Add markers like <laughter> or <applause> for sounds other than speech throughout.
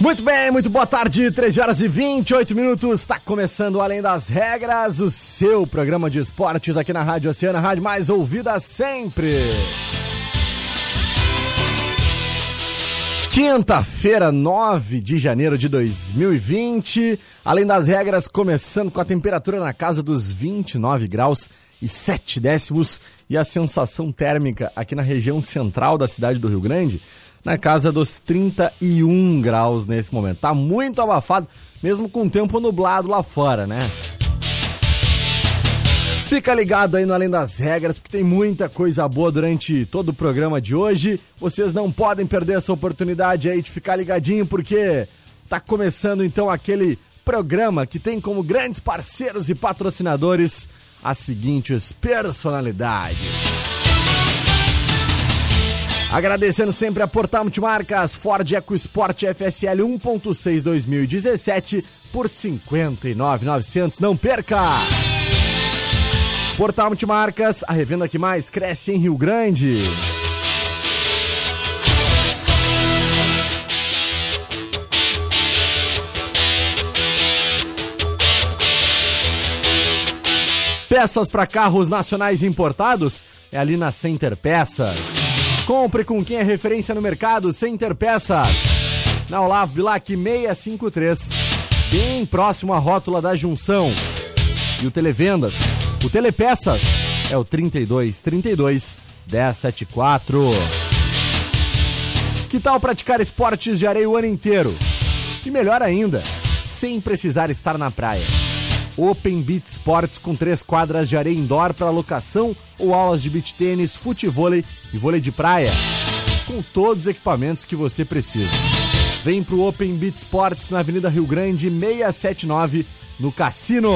Muito bem, muito boa tarde, 13 horas e 28 minutos. Está começando Além das Regras, o seu programa de esportes aqui na Rádio Oceana, rádio mais ouvida sempre. Quinta-feira, 9 de janeiro de 2020. Além das regras, começando com a temperatura na casa dos 29 graus e 7 décimos e a sensação térmica aqui na região central da cidade do Rio Grande na casa dos 31 graus nesse momento. Tá muito abafado, mesmo com o tempo nublado lá fora, né? Fica ligado aí no Além das Regras, porque tem muita coisa boa durante todo o programa de hoje. Vocês não podem perder essa oportunidade aí de ficar ligadinho, porque tá começando então aquele programa que tem como grandes parceiros e patrocinadores as seguintes personalidades. Agradecendo sempre a Portal Multimarcas Ford EcoSport FSL 1.6 2017 por 59.900. Não perca! Portal Multimarcas, a revenda que mais cresce em Rio Grande. Peças para carros nacionais importados é ali na Center Peças. Compre com quem é referência no mercado, Center Peças. Na Olavo Bilac 653, bem próximo à rótula da junção. E o Televendas, o Telepeças, é o 32 32 1074. Que tal praticar esportes de areia o ano inteiro? E melhor ainda, sem precisar estar na praia. Open Beach Sports com três quadras de areia indoor para locação ou aulas de beach tênis, futevôlei e vôlei de praia. Com todos os equipamentos que você precisa. Vem pro Open Beach Sports na Avenida Rio Grande 679 no Cassino.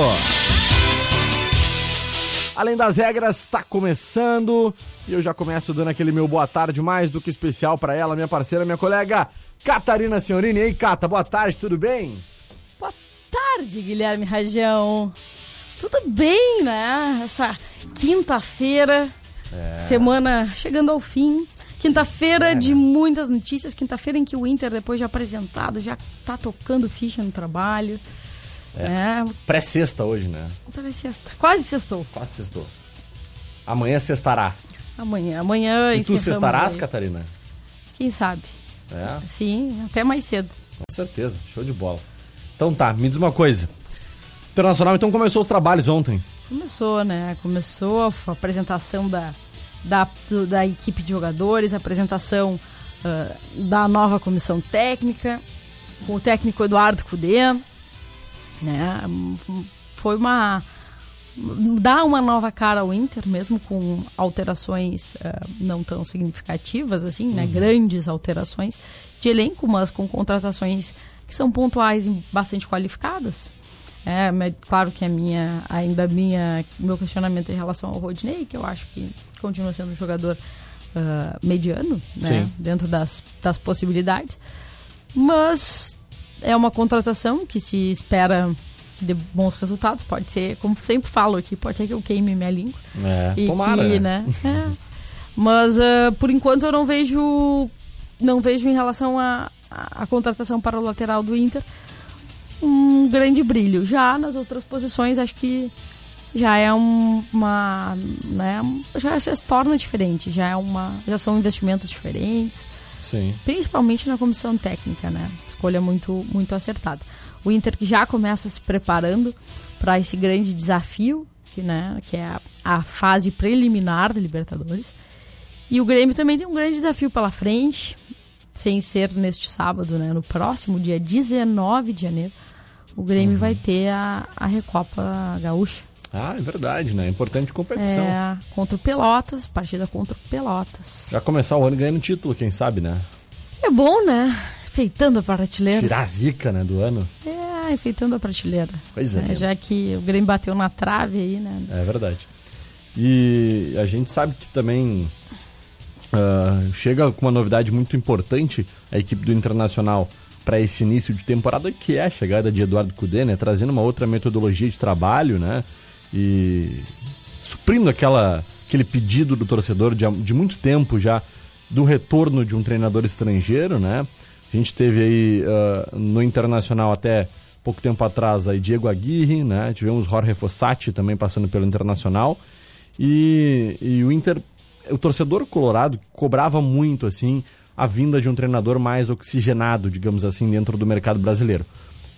Além das regras, está começando e eu já começo dando aquele meu boa tarde mais do que especial para ela, minha parceira, minha colega Catarina Senhorini. Ei, Cata, boa tarde, tudo bem? Boa tarde, Guilherme Rajão. Tudo bem, né? Essa quinta-feira, é. semana chegando ao fim. Quinta-feira de muitas notícias. Quinta-feira em que o Inter, depois de apresentado, já tá tocando ficha no trabalho. É. é. Pré-sexta hoje, né? Pré-sexta. Quase sextou. Quase sextou. Amanhã sextará. Amanhã. Amanhã. E tu sextarás, Catarina? Quem sabe? É. Sim, até mais cedo. Com certeza. Show de bola. Então tá, me diz uma coisa. Internacional então começou os trabalhos ontem. Começou, né? Começou a apresentação da, da, da equipe de jogadores, a apresentação uh, da nova comissão técnica, com o técnico Eduardo Cudê. Né? Foi uma. dá uma nova cara ao Inter, mesmo com alterações uh, não tão significativas, assim, né? Uhum. Grandes alterações de elenco, mas com contratações que são pontuais e bastante qualificadas. É, claro que a minha, ainda minha, meu questionamento em relação ao Rodney, que eu acho que continua sendo um jogador uh, mediano, né, dentro das, das possibilidades. Mas é uma contratação que se espera que dê bons resultados. Pode ser, como sempre falo aqui, pode ser que eu queime minha língua. É, e tomara, que, né? É. Mas uh, por enquanto eu não vejo, não vejo em relação a, a, a contratação para o lateral do Inter um grande brilho. Já nas outras posições, acho que já é um, uma, né, já, já se torna diferente, já é uma, já são investimentos diferentes. Sim. Principalmente na comissão técnica, né? Escolha muito muito acertada. O Inter que já começa se preparando para esse grande desafio, que, né, que é a, a fase preliminar da Libertadores. E o Grêmio também tem um grande desafio pela frente, sem ser neste sábado, né? No próximo dia 19 de janeiro, o Grêmio uhum. vai ter a, a Recopa Gaúcha. Ah, é verdade, né? Importante competição. É, contra o Pelotas, partida contra o Pelotas. Já começar o ano ganhando título, quem sabe, né? É bom, né? Enfeitando a prateleira. Tirar a zica, né, do ano. É, enfeitando a prateleira. Pois é. é já que o Grêmio bateu na trave aí, né? É verdade. E a gente sabe que também uh, chega com uma novidade muito importante a equipe do Internacional para esse início de temporada, que é a chegada de Eduardo Cudê, né? Trazendo uma outra metodologia de trabalho, né? e suprindo aquela, aquele pedido do torcedor de, de muito tempo já do retorno de um treinador estrangeiro, né? A gente teve aí uh, no Internacional até pouco tempo atrás aí Diego Aguirre, né? Tivemos Jorge Fossati também passando pelo Internacional e, e o Inter, o torcedor colorado cobrava muito assim a vinda de um treinador mais oxigenado, digamos assim, dentro do mercado brasileiro.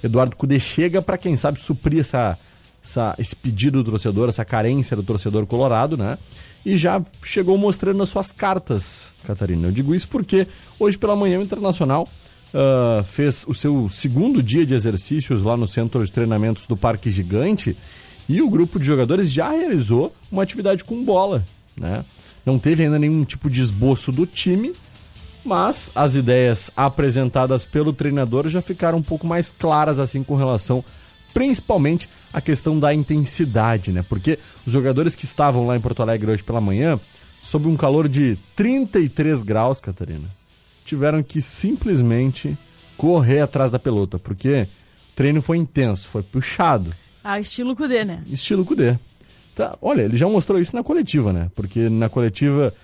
Eduardo Cudê chega para quem sabe suprir essa essa, esse pedido do torcedor, essa carência do torcedor colorado, né? E já chegou mostrando as suas cartas, Catarina. Eu digo isso porque hoje pela manhã o Internacional uh, fez o seu segundo dia de exercícios lá no centro de treinamentos do Parque Gigante e o grupo de jogadores já realizou uma atividade com bola, né? Não teve ainda nenhum tipo de esboço do time, mas as ideias apresentadas pelo treinador já ficaram um pouco mais claras assim com relação principalmente a questão da intensidade, né? Porque os jogadores que estavam lá em Porto Alegre hoje pela manhã, sob um calor de 33 graus, Catarina, tiveram que simplesmente correr atrás da pelota, porque o treino foi intenso, foi puxado. Ah, estilo Cudê, né? Estilo Cudê. Tá, olha, ele já mostrou isso na coletiva, né? Porque na coletiva,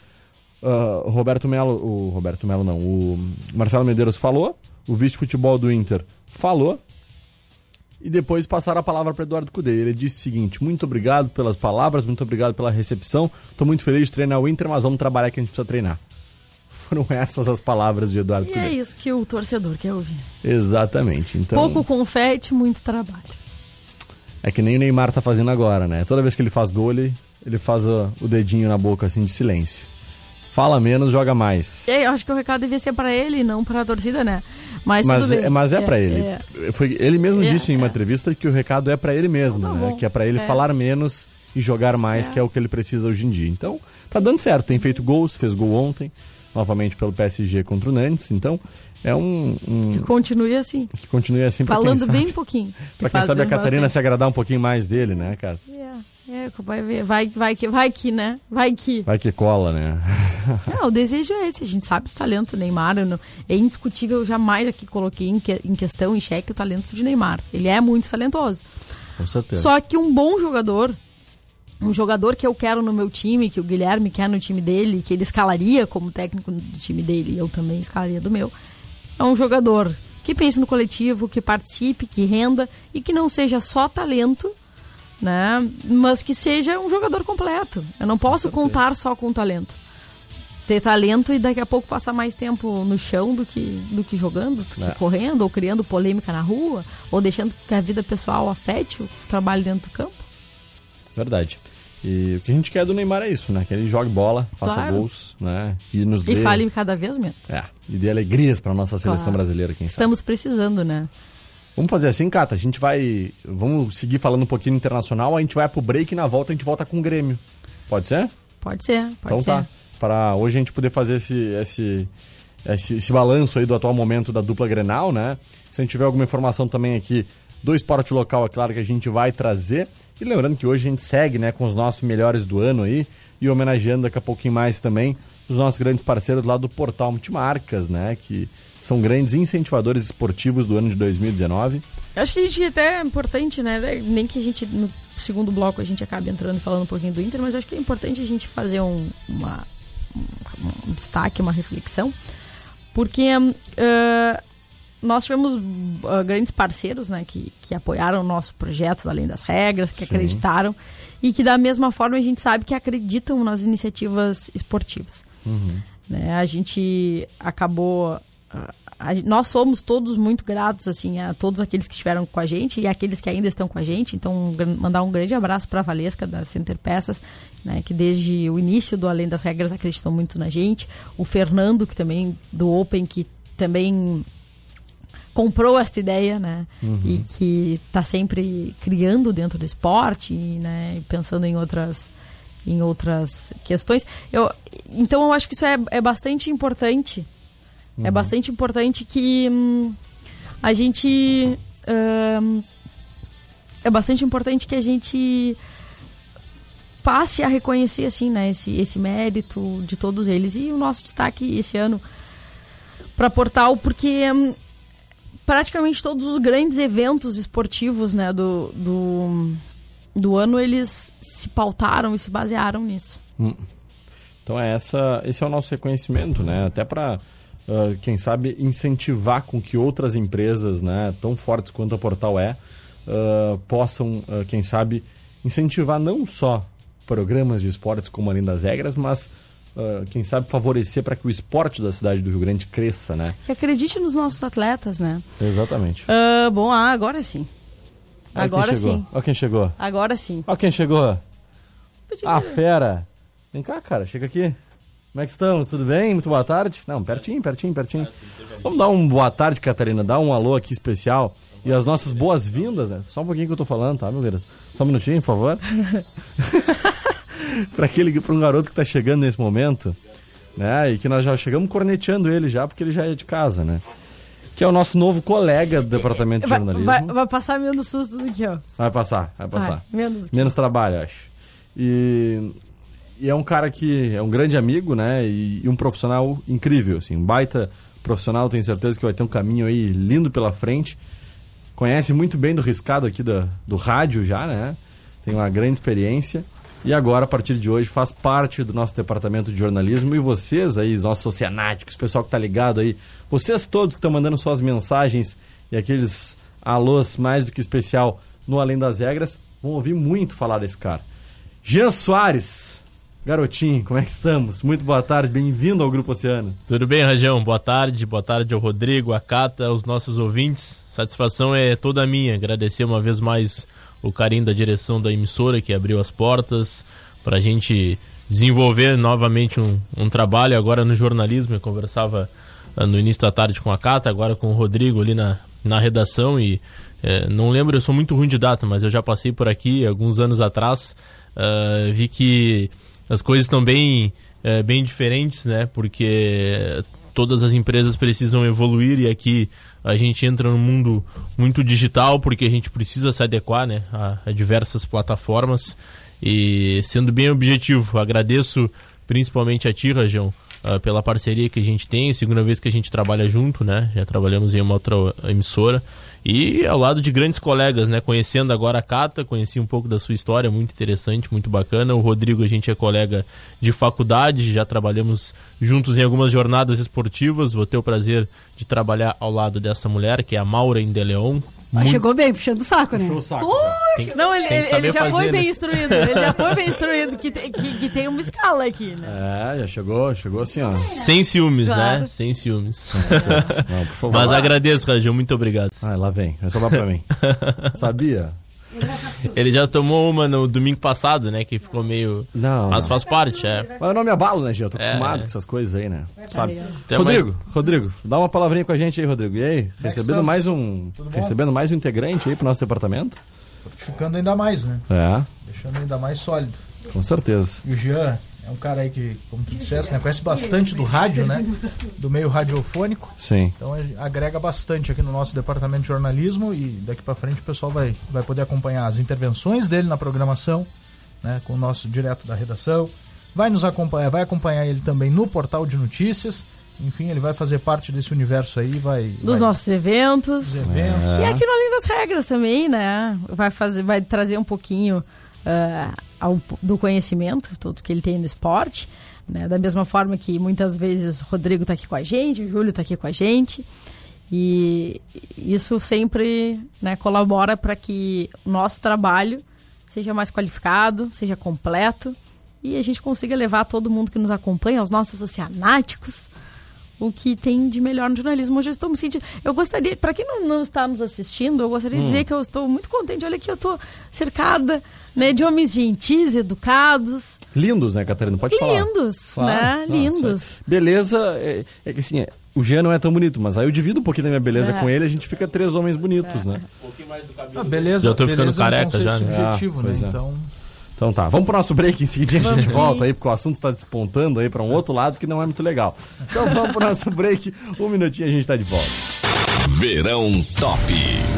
uh, Roberto Melo, o Roberto Melo não, o Marcelo Medeiros falou, o vice-futebol do Inter falou, e depois passaram a palavra para Eduardo Cudê. Ele disse o seguinte: muito obrigado pelas palavras, muito obrigado pela recepção. Estou muito feliz de treinar o Inter, mas vamos trabalhar que a gente precisa treinar. <laughs> Foram essas as palavras de Eduardo e Cudê. E é isso que o torcedor quer ouvir. Exatamente. Então, Pouco confete, muito trabalho. É que nem o Neymar tá fazendo agora, né? Toda vez que ele faz gol, ele, ele faz o, o dedinho na boca assim de silêncio. Fala menos, joga mais. É, eu acho que o recado devia ser para ele, não para a torcida, né? Mas, mas, é, mas é, é para ele. É. Foi, ele mesmo é, disse em uma é. entrevista que o recado é para ele mesmo, então, tá né? Que é para ele é. falar menos e jogar mais, que é o que ele precisa hoje em dia. Então, tá dando certo. Tem feito gols, fez gol ontem, novamente pelo PSG contra o Nantes. Então, é um, um, Que continue assim. Que continue assim. Falando bem pouquinho. <laughs> Pra quem sabe a Catarina se agradar um pouquinho mais dele, né, cara? É, vai ver, vai, vai que, vai que, né? Vai que. Vai que cola, né? <laughs> é, o desejo é esse. A gente sabe do talento do Neymar. Não, é indiscutível, eu jamais aqui coloquei em, que, em questão, em xeque, o talento de Neymar. Ele é muito talentoso. Com certeza. Só que um bom jogador, um jogador que eu quero no meu time, que o Guilherme quer no time dele, que ele escalaria como técnico do time dele, e eu também escalaria do meu, é um jogador que pense no coletivo, que participe, que renda e que não seja só talento né? Mas que seja um jogador completo. Eu não posso contar só com talento. Ter talento e daqui a pouco passar mais tempo no chão do que, do que jogando, do que é. correndo, ou criando polêmica na rua, ou deixando que a vida pessoal afete o trabalho dentro do campo. Verdade. E o que a gente quer do Neymar é isso, né? Que ele jogue bola, faça claro. gols, né? E nos dê... E fale cada vez menos. É, e dê alegrias para nossa seleção claro. brasileira, quem sabe. Estamos precisando, né? Vamos fazer assim, Cata. A gente vai. Vamos seguir falando um pouquinho internacional. A gente vai pro break e na volta a gente volta com o Grêmio. Pode ser? Pode ser, pode então, ser. tá. Para hoje a gente poder fazer esse, esse, esse, esse balanço aí do atual momento da dupla Grenal, né? Se a gente tiver alguma informação também aqui do esporte local, é claro que a gente vai trazer. E lembrando que hoje a gente segue né, com os nossos melhores do ano aí e homenageando daqui a pouquinho mais também os nossos grandes parceiros lá do Portal Multimarcas, né? Que são grandes incentivadores esportivos do ano de 2019. Acho que a gente até é importante, né? Nem que a gente, no segundo bloco, a gente acabe entrando e falando um pouquinho do Inter, mas acho que é importante a gente fazer um, uma, um, um destaque, uma reflexão, porque uh, nós tivemos uh, grandes parceiros, né, que, que apoiaram o nosso projeto, além das regras, que Sim. acreditaram e que da mesma forma a gente sabe que acreditam nas iniciativas esportivas. Né? A gente acabou ah, a nós somos todos muito gratos assim a todos aqueles que estiveram com a gente e aqueles que ainda estão com a gente. Então, mandar um grande abraço para a Valesca da Center Peças, né, que desde o início do Além das Regras acreditou muito na gente. O Fernando, que também do Open, que também comprou esta ideia, né? E que está sempre criando dentro do esporte, e, né? e pensando em outras em outras questões. Eu, então eu acho que isso é, é bastante importante. É bastante importante que hum, a gente hum, é bastante importante que a gente passe a reconhecer assim, né, esse, esse mérito de todos eles e o nosso destaque esse ano para Portal, porque hum, praticamente todos os grandes eventos esportivos, né, do, do, do ano eles se pautaram e se basearam nisso. Então é essa, esse é o nosso reconhecimento, né? Até para quem sabe incentivar com que outras empresas, né, tão fortes quanto a Portal é, ah, possam, ah, quem sabe, incentivar não só programas de esportes como além das regras, mas ah, quem sabe favorecer para que o esporte da cidade do Rio Grande cresça, né? Que acredite nos nossos atletas, né? Exatamente. Ah, bom, ah, agora sim. Olha Agora sim. Olha quem chegou. Agora sim. Olha quem chegou. Ah, fera. Vem cá, cara, chega aqui. Como é que estamos? Tudo bem? Muito boa tarde. Não, pertinho, pertinho, pertinho. Vamos dar um boa tarde, Catarina. Dar um alô aqui especial. E as nossas boas-vindas, né? Só um pouquinho que eu tô falando, tá, meu querido? Só um minutinho, por favor. <laughs> <laughs> pra aquele, pra um garoto que tá chegando nesse momento, né? E que nós já chegamos corneteando ele já, porque ele já é de casa, né? Que é o nosso novo colega do departamento de Vai, jornalismo. vai, vai passar menos susto do que eu. Vai passar, vai passar. Vai, menos Menos trabalho, acho. E, e é um cara que é um grande amigo, né? E, e um profissional incrível, assim, um baita profissional. Tenho certeza que vai ter um caminho aí lindo pela frente. Conhece muito bem do riscado aqui do, do rádio já, né? Tem uma grande experiência. E agora, a partir de hoje, faz parte do nosso departamento de jornalismo. E vocês aí, os nossos oceanáticos, o pessoal que tá ligado aí, vocês todos que estão mandando suas mensagens e aqueles alôs mais do que especial no Além das Regras, vão ouvir muito falar desse cara. Jean Soares, garotinho, como é que estamos? Muito boa tarde, bem-vindo ao Grupo Oceano. Tudo bem, Rajão? Boa tarde, boa tarde ao Rodrigo, à Cata, aos nossos ouvintes. Satisfação é toda minha. Agradecer uma vez mais o carinho da direção da emissora que abriu as portas para a gente desenvolver novamente um, um trabalho agora no jornalismo. Eu conversava ah, no início da tarde com a Cata, agora com o Rodrigo ali na, na redação e eh, não lembro, eu sou muito ruim de data, mas eu já passei por aqui alguns anos atrás. ah, vi que as coisas estão bem, eh, bem diferentes, né? Porque todas as empresas precisam evoluir e aqui a gente entra num mundo muito digital porque a gente precisa se adequar, né? A, a diversas plataformas e sendo bem objetivo, agradeço principalmente a ti, Rajão, ah, pela parceria que a gente tem, segunda vez que a gente trabalha junto, né? Já trabalhamos em uma outra emissora e ao lado de grandes colegas, né? Conhecendo agora a Cata, conheci um pouco da sua história, muito interessante, muito bacana. O Rodrigo, a gente é colega de faculdade, já trabalhamos juntos em algumas jornadas esportivas. Vou ter o prazer de trabalhar ao lado dessa mulher, que é a Maura Indeleon. Ah, Chegou bem, puxando o saco, né? Puxou o saco, Tem- Não, ele, ele, ele já fazer, foi né? bem instruído. Ele já foi bem <laughs> instruído que, tem- que, que tem uma escala aqui, né? É, já chegou, chegou assim, ó. Sem ciúmes, Claro. né? Sem ciúmes. Não, por favor. Mas agradeço, Rajão, muito obrigado. Ah, lá vem, vai sobrar pra mim. <laughs> Sabia? <laughs> Ele já tomou uma no domingo passado, né? Que ficou meio. Não, Mas não. faz parte, é. Mas eu não me abalo, né, Gil? Eu tô É, acostumado é. com essas coisas aí, né? Tu sabe. Até Rodrigo, Rodrigo, dá uma palavrinha com a gente aí, Rodrigo. E aí, recebendo estamos? mais um. Recebendo mais um integrante aí pro nosso departamento? Ficando ainda mais, né? É, Deixando ainda mais sólido. com certeza. E o Jean é um cara aí que, como tu disseste, né? Conhece bastante do rádio, né? Do meio radiofônico. Sim. Então ele agrega bastante aqui no nosso departamento de jornalismo e daqui pra frente o pessoal vai, vai poder acompanhar as intervenções dele na programação, né? Com o nosso direto da redação. Vai nos acompanhar, vai acompanhar ele também no portal de notícias. Enfim, ele vai fazer parte desse universo aí, vai. Dos vai, nossos eventos. dos eventos. E aqui no Além das Regras também, né? Vai, fazer, vai trazer um pouquinho ah, ao- do conhecimento, tudo que ele tem no esporte. Né? Da mesma forma que muitas vezes o Rodrigo tá aqui com a gente, o Júlio tá aqui com a gente. E isso sempre né, colabora para que o nosso trabalho seja mais qualificado, seja completo e a gente consiga levar todo mundo que nos acompanha, os nossos oceanáticos, o que tem de melhor no jornalismo. Hoje eu estou me sentindo. Eu gostaria, para quem não, não, está nos assistindo, eu gostaria de dizer que eu estou muito contente. Olha aqui, eu estou cercada né, de homens gentis, educados. Lindos, né, Catarina? Pode falar. Lindos, né? Lindos. Beleza, é, é que assim, é, o Jean não é tão bonito, mas aí eu divido um pouquinho da minha beleza É. com ele, a gente fica três homens bonitos, né? Ah, beleza, Já tô ficando beleza é um careca já, né? subjetivo, Ah, né? é. Então, Então tá, vamos pro nosso break, em seguida a gente volta aí, porque o assunto tá despontando aí pra um outro lado que não é muito legal. Então vamos pro nosso break, um minutinho a gente tá de volta. Verão Top.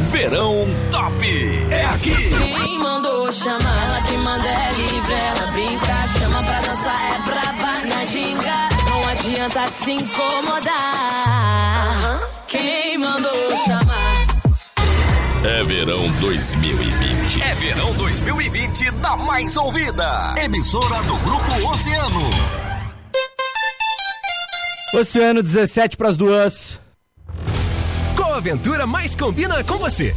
Verão Top. É aqui. Quem mandou chamar, ela que manda é livre, ela brinca, chama pra dançar, é braba na ginga. Não adianta se incomodar. Quem mandou chamar? É verão 2020. É verão 2020 na mais ouvida. Emissora do Grupo Oceano. Oceano 17 pras duas. Qual aventura mais combina com você?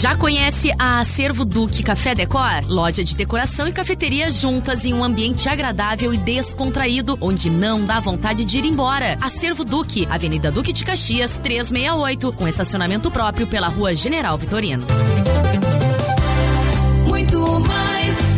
Já conhece a Acervo Duque Café Decor? Loja de decoração e cafeteria juntas em um ambiente agradável e descontraído, onde não dá vontade de ir embora. Acervo Duque, Avenida Duque de Caxias, 368, com estacionamento próprio pela Rua General Vitorino. Muito mais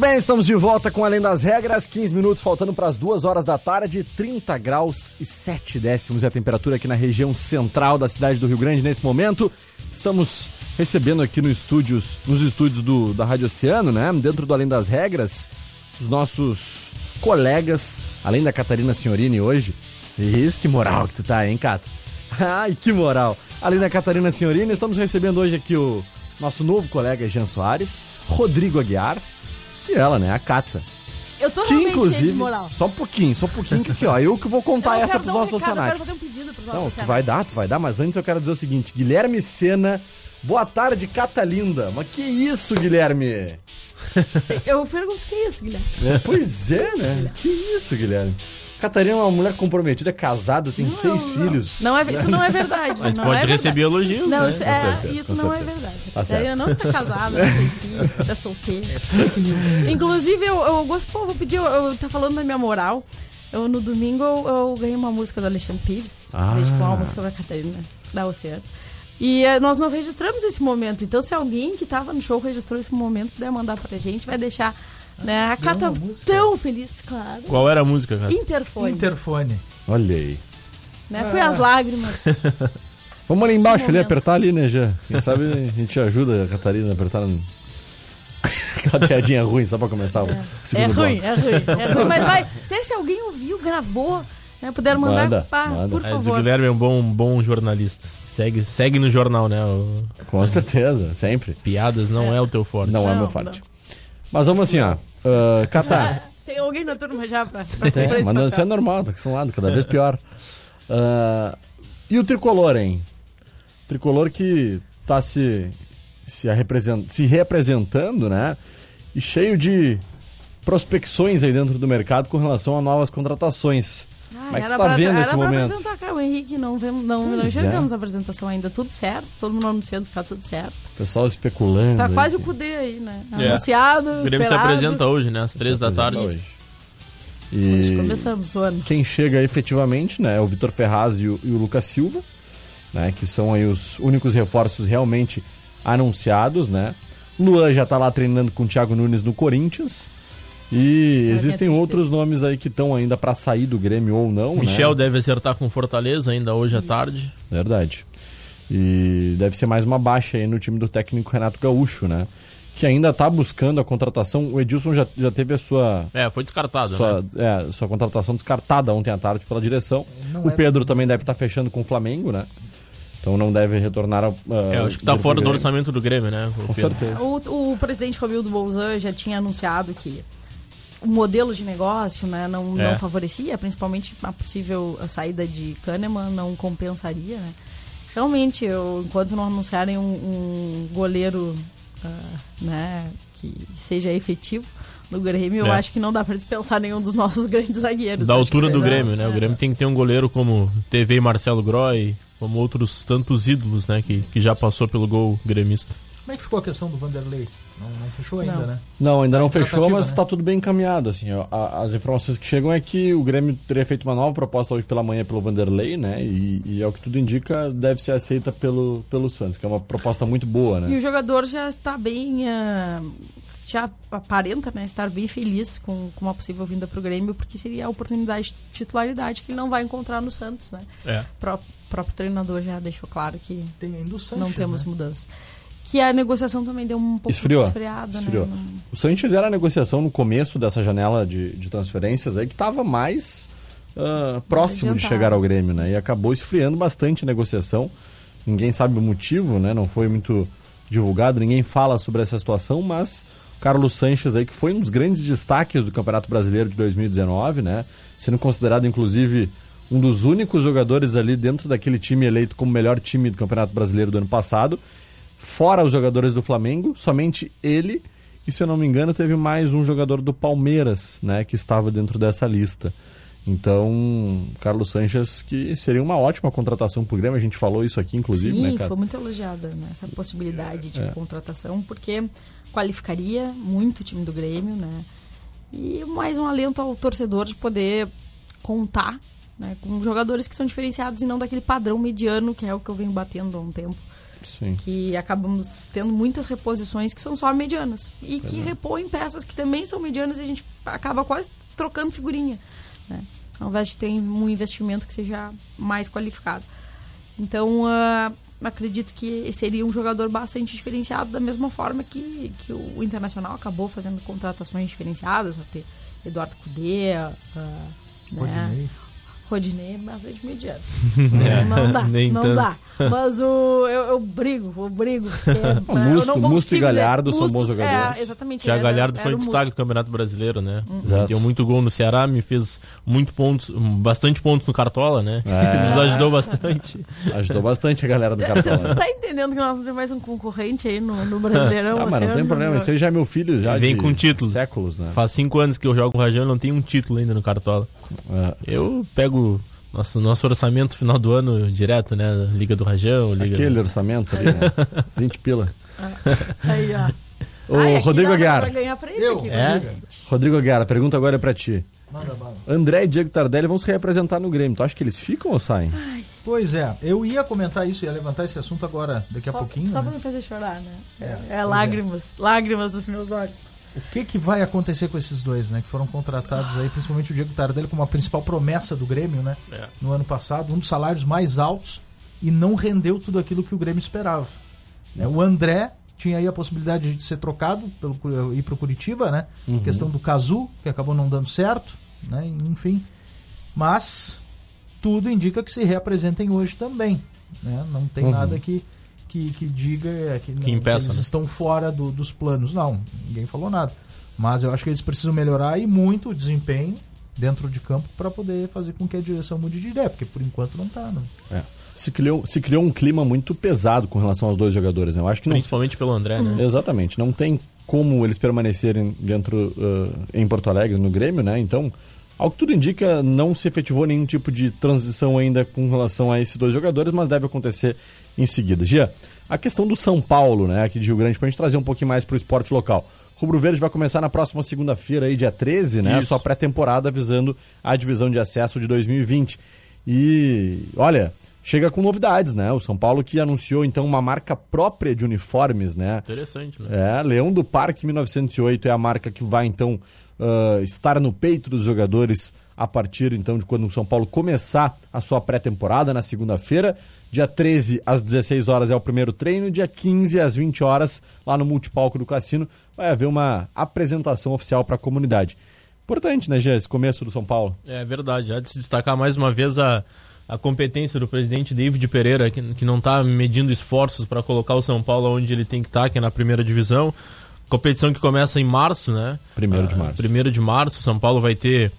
Bem, estamos de volta com Além das Regras, 15 minutos faltando para as 2 horas da tarde, 30 graus e 7 décimos é a temperatura aqui na região central da cidade do Rio Grande nesse momento. Estamos recebendo aqui no estúdios, nos estúdios do, da Rádio Oceano, né, dentro do Além das Regras, os nossos colegas, além da Catarina Senhorini hoje. Isso, que moral que tu tá, hein, Cata? <laughs> Ai, que moral. Além da Catarina Senhorini, estamos recebendo hoje aqui o nosso novo colega Jean Soares, Rodrigo Aguiar e ela, né, a Cata. Eu tô Que realmente inclusive, de moral. só um pouquinho, só um pouquinho que aqui, ó, eu que vou contar Eu essa pros dar um nossos um Não, nossos tu vai dar, tu vai dar, mas antes eu quero dizer o seguinte, Guilherme Sena, boa tarde, Catalinda. Mas que isso, Guilherme? Eu pergunto que é isso, Guilherme. Pois é, né? Que isso, Guilherme? Catarina é uma mulher comprometida, casada, tem seis filhos. Não é, isso não é verdade. Mas não pode é verdade. receber elogios, Não, né? isso, é, certeza, isso não é certeza. verdade. Tá certo. não está casada, não tem filhos, está solteira. Inclusive, eu, eu gosto, pô, vou pedir, eu, eu tá falando da minha moral. Eu, no domingo, eu, eu ganhei uma música do Alexandre Pires, Ah. com uma música da Catarina, da Oceano. E eh, nós não registramos esse momento. Então, se alguém que tava no show registrou esse momento, puder mandar pra gente, vai deixar né, a Cata tão feliz, claro. Qual era a música, cara? Interfone. interfone. Olha aí. né? Foi as lágrimas. <laughs> Vamos ali embaixo, ali, apertar ali, né, já. Quem sabe a gente ajuda a Catarina a apertar. no- <laughs> Aquela piadinha ruim, só pra começar o É segundo ruim, bloco. é ruim, é ruim. Mas vai, <laughs> se, se alguém ouviu, gravou, né? Puder mandar, Manda, pá, manda. por Mas o favor. Guilherme é um bom, um bom jornalista. Segue, segue no jornal, né? O- Com certeza, sempre. Piadas não é, o teu forte. Não, é Não, meu forte. Mas vamos assim, ó. Uh, Catar. <laughs> Tem alguém na turma já pra, pra Tem, mas papel. isso é normal, tá acostumado, cada vez pior. Ah, e o tricolor, hein? Tricolor que tá se, se, represent, se representando, né? E cheio de prospecções aí dentro do mercado com relação a novas contratações. Ah, que era tá pra- vendo era esse pra momento? apresentar cá o Henrique, não, vemos, não, não enxergamos é. a apresentação ainda. Tudo certo, todo mundo anunciando que tá tudo certo. O pessoal especulando. Tá aí quase o que- Cudê aí, né? É. Anunciado, O Grêmio se apresenta hoje, né? Às três da tarde. hoje. E Começamos o ano. quem chega efetivamente, né, é o Vitor Ferraz e o, e o Lucas Silva, né, que são aí os únicos reforços realmente anunciados, né? Luan já tá lá treinando com o Thiago Nunes no Corinthians. E existem outros nomes aí que estão ainda pra sair do Grêmio ou não, Michel né? deve acertar com Fortaleza ainda hoje à tarde. Verdade. E deve ser mais uma baixa aí no time do técnico Renato Gaúcho, né? Que ainda tá buscando a contratação. O Edilson já, já teve a sua É, foi descartado, sua, né? é, sua contratação descartada ontem à tarde pela direção. Não o é- Pedro também deve estar fechando com o Flamengo, né? Então não deve retornar ao. É, acho que tá fora do orçamento do Grêmio, né? Com certeza. O, o presidente Romildo Bolzan já tinha anunciado que o modelo de negócio né, não, É. não favorecia, principalmente a possível saída de Kahneman não compensaria. Né? Realmente, eu, enquanto não anunciarem um, um goleiro ah, né, que seja efetivo no Grêmio, eu É. acho que não dá pra dispensar nenhum dos nossos <laughs> grandes zagueiros. Da altura do Grêmio, né? O é. Grêmio tem que ter um goleiro como TV e Marcelo Groy, como outros tantos ídolos, né? Que, que já passou pelo gol gremista. Como é que ficou a questão do Vanderlei? Não, não fechou ainda, Não. né? Não, ainda não Tá fechou, mas né? está tudo bem encaminhado. Assim, ó. As informações que chegam é que o Grêmio teria feito uma nova proposta hoje pela manhã pelo Vanderlei, né? E, e ao que tudo indica, deve ser aceita pelo, pelo Santos, que é uma proposta muito boa, E né? o jogador já está bem. ah, já aparenta né, estar bem feliz com, com uma possível vinda para o Grêmio, porque seria a oportunidade de titularidade que ele não vai encontrar no Santos. Né? É. O pró- próprio treinador já deixou claro que Tem ainda o Sanches, não temos né? mudança. Que a negociação também deu um pouco Esfriou. esfriada. Esfriou. Né? O Sanches era a negociação no começo dessa janela de, de transferências aí que estava mais ah, próximo de chegar ao Grêmio, né? E acabou esfriando bastante a negociação. Ninguém sabe o motivo, né? Não foi muito divulgado, ninguém fala sobre essa situação, mas Carlos Sanches aí, que foi um dos grandes destaques do Campeonato Brasileiro de 2019, né? Sendo considerado, inclusive, um dos únicos jogadores ali dentro daquele time eleito como melhor time do Campeonato Brasileiro do ano passado. Fora os jogadores do Flamengo, somente ele, e se eu não me engano, teve mais um jogador do Palmeiras, né, que estava dentro dessa lista. Então, Carlos Sanches, que seria uma ótima contratação pro Grêmio, a gente falou isso aqui, inclusive, Sim, né, cara? foi muito elogiada né, essa possibilidade de É. contratação, porque qualificaria muito o time do Grêmio, né? E mais um alento ao torcedor de poder contar né, com jogadores que são diferenciados e não daquele padrão mediano, que é o que eu venho batendo há um tempo. Sim. Que acabamos tendo muitas reposições que são só medianas. E é. que repõem peças que também são medianas e a gente acaba quase trocando figurinha. Né? Ao invés de ter um investimento que seja mais qualificado. Então, ah, acredito que seria um jogador bastante diferenciado, da mesma forma que, que o Internacional acabou fazendo contratações diferenciadas, ter Eduardo Cudê, ah, né? Rodinei. É bastante mediano. <laughs> É, Não, dá, nem não tanto. dá. Mas o, eu, eu brigo, eu brigo. porque, né, <laughs> eu Musto- não Musto e? Galhardo são bons Mustos, jogadores. É, exatamente. Thiago era- Galhardo era foi o destaque Musto. do Campeonato Brasileiro, né? Exato. Deu muito gol no Ceará, me fez muito pontos, bastante pontos no Cartola, né? É. <laughs> Nos ajudou bastante. Ajudou bastante a galera do Cartola. tá entendendo que nós temos mais um concorrente aí no, no Brasileirão? Ah, mas não tem problema, esse aí já é meu filho, já Vem de com títulos. séculos, né? Faz cinco anos que eu jogo com o Rajão e não tenho um título ainda no Cartola. É. Eu pego nosso, nosso orçamento final do ano direto, né? Liga do Rajão, Liga... Aquele orçamento ali, né? <laughs> 20 pila. Aí, ó. Ô, Ai, Rodrigo Aguiar. É? Rodrigo. Aguiar, a pergunta agora é pra ti. Manda. André e Diego Tardelli vão se representar no Grêmio. Tu acha que eles ficam ou saem? Pois é, eu ia comentar isso, ia levantar esse assunto agora, daqui a Só, pouquinho. só né? pra me fazer chorar, né? É, É, pois é. lágrimas, lágrimas dos meus olhos. O que, que vai acontecer com esses dois, né? Que foram contratados aí, principalmente o Diego Tardelli, como a principal promessa do Grêmio, né? É. No ano passado, um dos salários mais altos e não rendeu tudo aquilo que o Grêmio esperava. né? O André tinha aí a possibilidade de ser trocado, pelo, ir pro Curitiba, né? Uhum. Questão do Cazu, que acabou não dando certo, né? Enfim. Mas tudo indica que se reapresentem hoje também. Né? Não tem Uhum. nada que, que, que diga é, que, não- impeça, eles né? estão fora do- dos planos. Não, ninguém falou nada. Mas eu acho que eles precisam melhorar e muito o desempenho dentro de campo para poder fazer com que a direção mude de ideia, porque por enquanto não tá, né? É. Se criou, se criou um clima muito pesado com relação aos dois jogadores, né? Eu acho que não, Principalmente pelo André, né? Exatamente. Não tem como eles permanecerem dentro uh, em Porto Alegre, no Grêmio, né? Então, ao que tudo indica, não se efetivou nenhum tipo de transição ainda com relação a esses dois jogadores, mas deve acontecer em seguida. Gia, a questão do São Paulo, né, aqui de Rio Grande, pra gente trazer um pouquinho mais pro esporte local. Rubro Verde vai começar na próxima segunda-feira, aí, dia 13, né? Isso. Sua pré-temporada visando a divisão de acesso de 2020. E, olha, chega com novidades, né? O São Paulo que anunciou, então, uma marca própria de uniformes, né? Interessante, né? É, Leão do Parque 1908 é a marca que vai então ah, estar no peito dos jogadores a partir então de quando o São Paulo começar a sua pré-temporada na segunda-feira. Dia 13 às 16 horas é o primeiro treino, dia 15 às 20 horas lá no multipalco do Cassino vai haver uma apresentação oficial para a comunidade. Importante, né, Gê, esse começo do São Paulo. É verdade. Há de se destacar mais uma vez a, a competência do presidente David Pereira, que, que não está medindo esforços para colocar o São Paulo onde ele tem que estar, que é na primeira divisão. Competição que começa em março, né? Primeiro de Ah, março. Primeiro de março. São Paulo vai ter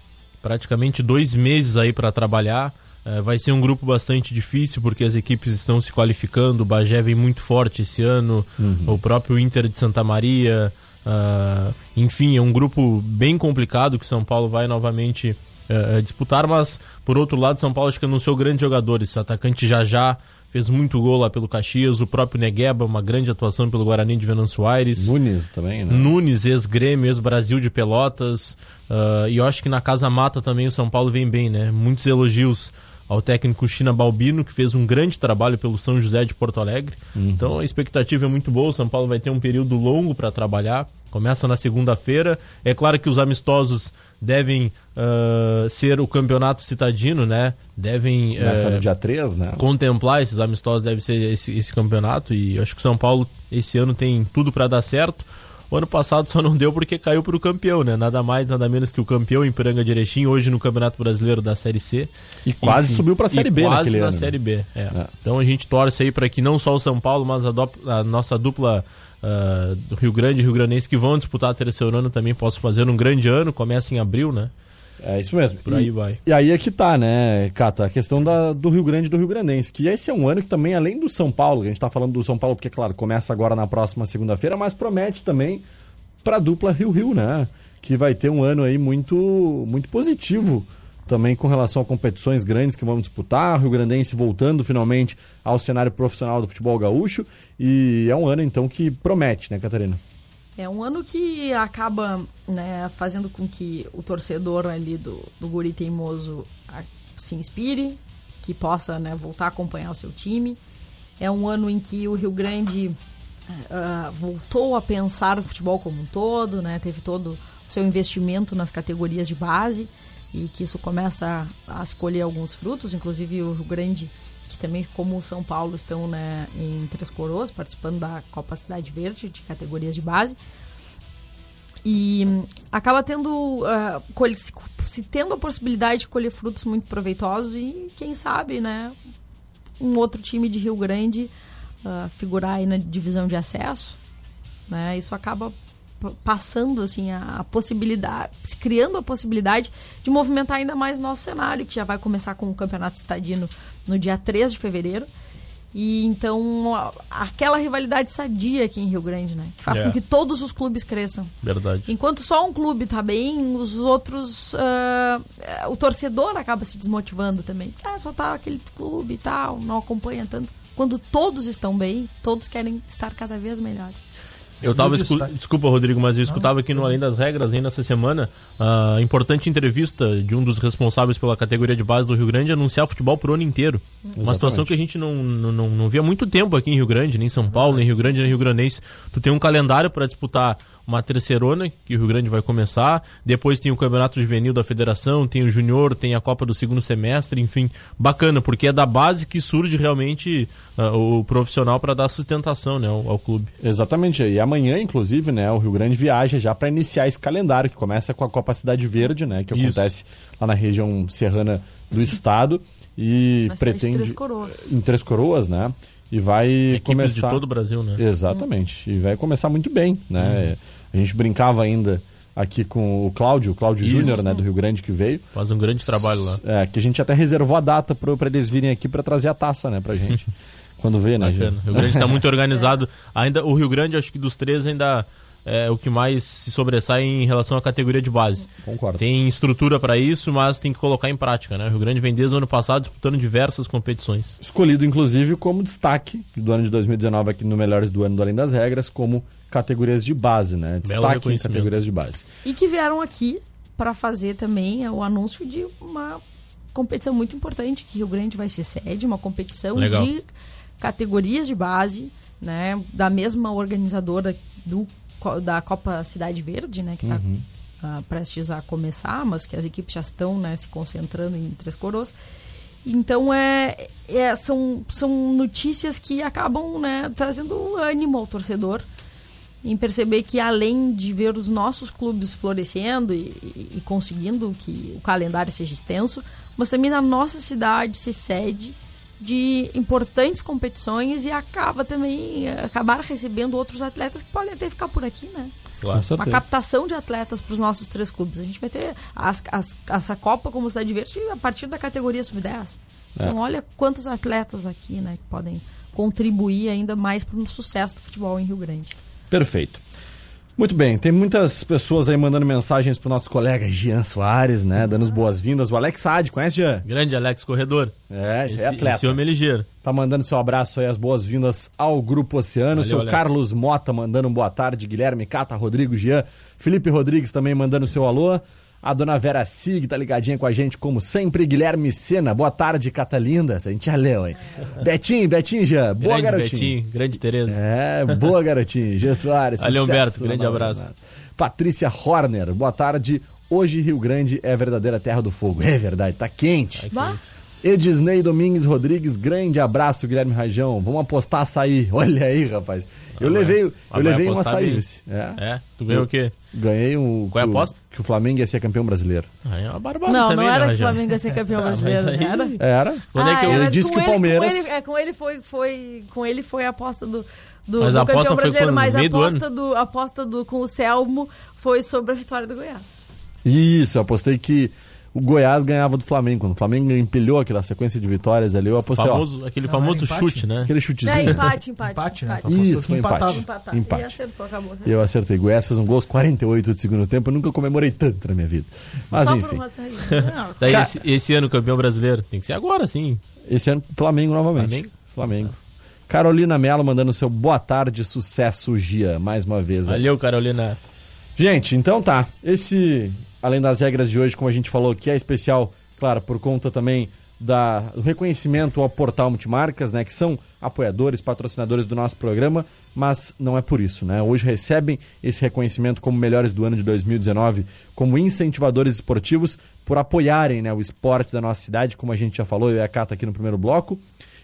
praticamente dois meses aí para trabalhar. Eh, vai ser um grupo bastante difícil porque as equipes estão se qualificando. O Bagé vem muito forte esse ano. O próprio Inter de Santa Maria. ah, enfim, é um grupo bem complicado que São Paulo vai novamente eh, disputar. Mas, por outro lado, São Paulo acho que anunciou grandes jogadores. Atacante Jajá fez muito gol lá pelo Caxias. O próprio Negueba, uma grande atuação pelo Guarani de Venâncio Aires. Nunes também, né? Nunes, ex-Grêmio, ex-Brasil de Pelotas. ah, e eu acho que na Casa Mata também o São Paulo vem bem, né? Muitos elogios ao técnico China Balbino, que fez um grande trabalho pelo São José de Porto Alegre. Então a expectativa é muito boa. O São Paulo vai ter um período longo para trabalhar. Começa na segunda-feira. É claro que os amistosos devem ah, ser o campeonato citadino, né? Devem. Começa eh, no dia 3, né? contemplar esses amistosos deve ser esse, esse campeonato e acho que o São Paulo esse ano tem tudo para dar certo. O ano passado só não deu porque caiu pro campeão, né? Nada mais, nada menos que o campeão em Piranga de Erechim, hoje no Campeonato Brasileiro da Série C. E quase subiu pra Série e B quase naquele na ano, né? Série B, é. É. Então a gente torce aí para que não só o São Paulo, mas a, dop- a nossa dupla ah, do Rio Grande e Rio Grandense que vão disputar a terceiro ano também possam fazer um grande ano. Começa em abril, né? É isso mesmo. Por aí e, vai. E aí é que tá, né, Cata? A questão da, do Rio Grande e do Rio Grandense. Que esse é um ano que também, além do São Paulo, a gente tá falando do São Paulo, porque, claro, começa agora na próxima segunda-feira, mas promete também pra dupla Rio-Rio, né? Que vai ter um ano aí muito, muito positivo também com relação a competições grandes que vamos disputar. Rio Grandense voltando finalmente ao cenário profissional do futebol gaúcho. E é um ano, então, que promete, né, Catarina? É um ano que acaba né, fazendo com que o torcedor ali do, do Guri Teimoso se inspire, que possa né, voltar a acompanhar o seu time. É um ano em que o Rio Grande ah, voltou a pensar o futebol como um todo, né, teve todo o seu investimento nas categorias de base e que isso começa a, a se colher alguns frutos, inclusive o Rio Grande que também, como o São Paulo, estão né, em Três Coroas, participando da Copa Cidade Verde, de categorias de base. E hum, acaba tendo, colhe- se, se tendo a possibilidade de colher frutos muito proveitosos e, quem sabe, né, um outro time de Rio Grande ah, figurar aí na divisão de acesso. Né, isso acaba passando assim a, a possibilidade, se criando a possibilidade de movimentar ainda mais nosso cenário, que já vai começar com o Campeonato Estadino no dia 3 de fevereiro. E então aquela rivalidade sadia aqui em Rio Grande, né? Que faz É. com que todos os clubes cresçam. Verdade. Enquanto só um clube tá bem, os outros. eh, o torcedor acaba se desmotivando também. Ah, só tá aquele clube e tal, não acompanha tanto. Quando todos estão bem, todos querem estar cada vez melhores. Eu tava escu-? Desculpa, Rodrigo, mas eu escutava aqui no Além das Regras, ainda essa semana, a importante entrevista de um dos responsáveis pela categoria de base do Rio Grande anunciar futebol pro ano inteiro. Uma situação que a gente não, não, não, não via há muito tempo aqui em Rio Grande, nem em São Paulo, nem Rio Grande, nem Rio Grandense. Tu tem um calendário para disputar uma terceirona, que o Rio Grande vai começar, depois tem o Campeonato Juvenil da Federação, tem o Júnior, tem a Copa do segundo semestre, enfim, bacana, porque é da base que surge realmente ah, o profissional para dar sustentação né, ao, ao clube. Exatamente. E amanhã, inclusive, né, o Rio Grande viaja já para iniciar esse calendário, que começa com a Copa Cidade Verde, né, que Isso. acontece lá na região serrana do estado e de pretende Três Coroas. em Três Coroas, né? E vai Equipes começar de todo o Brasil, né? Exatamente. E vai começar muito bem, né? A gente brincava ainda aqui com o Cláudio, o Cláudio. Júnior, né, do Rio Grande que veio. Faz um grande trabalho lá. É, que a gente até reservou a data para eles virem aqui para trazer a taça, né, pra gente. <laughs> Quando vê, né, Bacana. O Rio Grande está <laughs> muito organizado. Ainda o Rio Grande, acho que dos três ainda é o que mais se sobressai em relação à categoria de base. Concordo. Tem estrutura para isso, mas tem que colocar em prática, né? O Rio Grande vem desde o ano passado disputando diversas competições. Escolhido, inclusive, como destaque do ano de 2019 aqui no Melhores do Ano do Além das Regras, como categorias de base, né? Destaque em categorias de base. E que vieram aqui para fazer também é, o anúncio de uma competição muito importante que Rio Grande vai ser sede, uma competição Legal. de categorias de base, né, da mesma organizadora do da Copa Cidade Verde, né, que está prestes a começar, mas que as equipes já estão, né, se concentrando em Três Coroas. Então é, é- são, são notícias que acabam né, trazendo ânimo ao torcedor em perceber que além de ver os nossos clubes florescendo e, e- e conseguindo que o calendário seja extenso, mas também na nossa cidade se sede de importantes competições e acaba também acabar recebendo outros atletas que podem até ficar por aqui, né? Com Uma captação de atletas para os nossos três clubes. A gente vai ter as, as- essa Copa como Cidade Verde a partir da categoria sub-10. Então, olha quantos atletas aqui, né, que podem contribuir ainda mais para o sucesso do futebol em Rio Grande. Perfeito. Muito bem, tem muitas pessoas aí mandando mensagens pro nosso colega Jean Soares, né? Dando as boas-vindas. O Alex Saad, conhece, Jean? Grande Alex Corredor. É, esse, Esse, é atleta. esse homem é ligeiro. Tá mandando seu abraço aí, as boas-vindas ao Grupo Oceano. Valeu, seu Alex. Carlos Mota mandando um boa tarde. Guilherme Cata, Rodrigo Jean. Felipe Rodrigues também mandando seu alô. A dona Vera Sig tá ligadinha com a gente, como sempre. Guilherme Sena, boa tarde, Catalinda. A gente já leu, hein? <laughs> Betinho, Betinho, Jean. Boa, grande garotinho. Betinho, grande Tereza. É, boa, garotinho. Jean Soares. Valeu, Humberto, grande abraço. jornada. Patrícia Horner, boa tarde. Hoje Rio Grande é a verdadeira terra do fogo. É verdade, tá quente. Bah, Edisney Domingues Rodrigues, grande abraço, Guilherme Rajão. Vamos apostar açaí. <laughs> Olha aí, rapaz. Eu Ah, levei, eu levei um açaí. É. É? Tu ganhou o quê? Ganhei um. Qual é a que o- aposta? Que o Flamengo ia ser campeão brasileiro. Ah, é uma barbada não, também, não né, era que o? Flamengo ia ser campeão <laughs> brasileiro, mas aí- era? Era? Quando é que eu- Ele era disse que o Palmeiras- Com ele, é, com ele foi, foi, com ele foi a aposta do, do, Mas do campeão brasileiro, mas a do aposta do, a aposta do com o Selmo foi sobre a vitória do Goiás. Isso, eu apostei que o Goiás ganhava do Flamengo. Quando o Flamengo empilhou aquela sequência de vitórias ali, eu apostei, Famoso, aquele Não, famoso empate? chute, né? ó, aquele É, chutezinho. empate, empate. Empate, né? empate. Tá Isso, foi empate. empatado. Empate. E acertou, acabou. E eu acertei. Goiás fez um gol aos 48 do segundo tempo. Eu nunca comemorei tanto na minha vida. Mas Só enfim. por uma saída. Não, Daí Cara- esse, esse ano campeão brasileiro tem que ser agora, sim. Esse ano, Flamengo novamente. Flamengo? Flamengo. Carolina Mello mandando seu boa tarde, sucesso, Gia, mais uma vez. Valeu, Carolina. Gente, então tá. Esse, além das regras de hoje, como a gente falou, que é especial, claro, por conta também da, do reconhecimento ao portal Multimarcas, né? Que são apoiadores, patrocinadores do nosso programa, mas não é por isso, né? Hoje recebem esse reconhecimento como melhores do ano de 2019, como incentivadores esportivos, por apoiarem né, o esporte da nossa cidade, como a gente já falou, eu e a Cata aqui no primeiro bloco.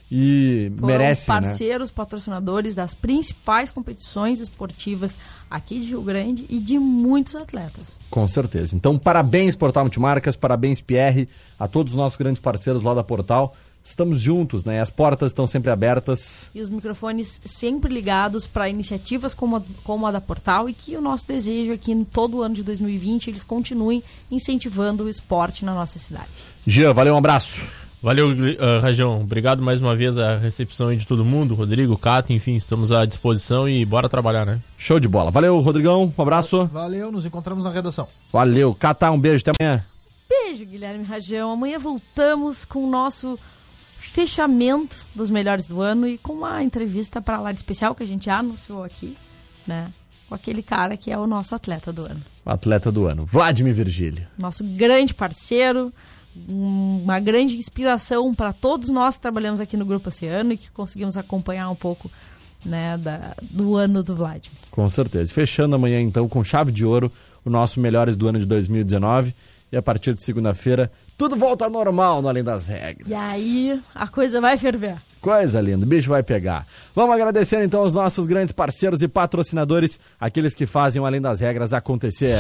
E Foram merecem, né? parceiros, patrocinadores das principais competições esportivas aqui de Rio Grande e de muitos atletas. Com certeza. Então, parabéns, Portal Multimarcas, parabéns, Pierre, a todos os nossos grandes parceiros lá da Portal. Estamos juntos, né? As portas estão sempre abertas. E os microfones sempre ligados para iniciativas como a, como a da Portal e que o nosso desejo é que em todo o ano de 2020 eles continuem incentivando o esporte na nossa cidade. Jean, valeu, um abraço. Valeu, uh, Rajão. Obrigado mais uma vez a recepção aí de todo mundo, Rodrigo, Cato, enfim, estamos à disposição e bora trabalhar, né? Show de bola. Valeu, Rodrigão, um abraço. Valeu, nos encontramos na redação. Valeu. Cata, um beijo, até amanhã. Beijo, Guilherme Rajão. Amanhã voltamos com o nosso fechamento dos melhores do ano e com uma entrevista para lá de especial que a gente já anunciou aqui, né? Com aquele cara que é o nosso atleta do ano. Atleta do ano, Vladimir Virgílio. Nosso grande parceiro, uma grande inspiração para todos nós que trabalhamos aqui no Grupo Oceano e que conseguimos acompanhar um pouco né, da, do ano do Vladimir. Com certeza. Fechando amanhã, então, com chave de ouro, o nosso Melhores do Ano de 2019. E a partir de segunda-feira, tudo volta ao normal no Além das Regras. E aí a coisa vai ferver. Coisa linda, o bicho vai pegar. Vamos agradecer então aos nossos grandes parceiros e patrocinadores, aqueles que fazem o Além das Regras acontecer.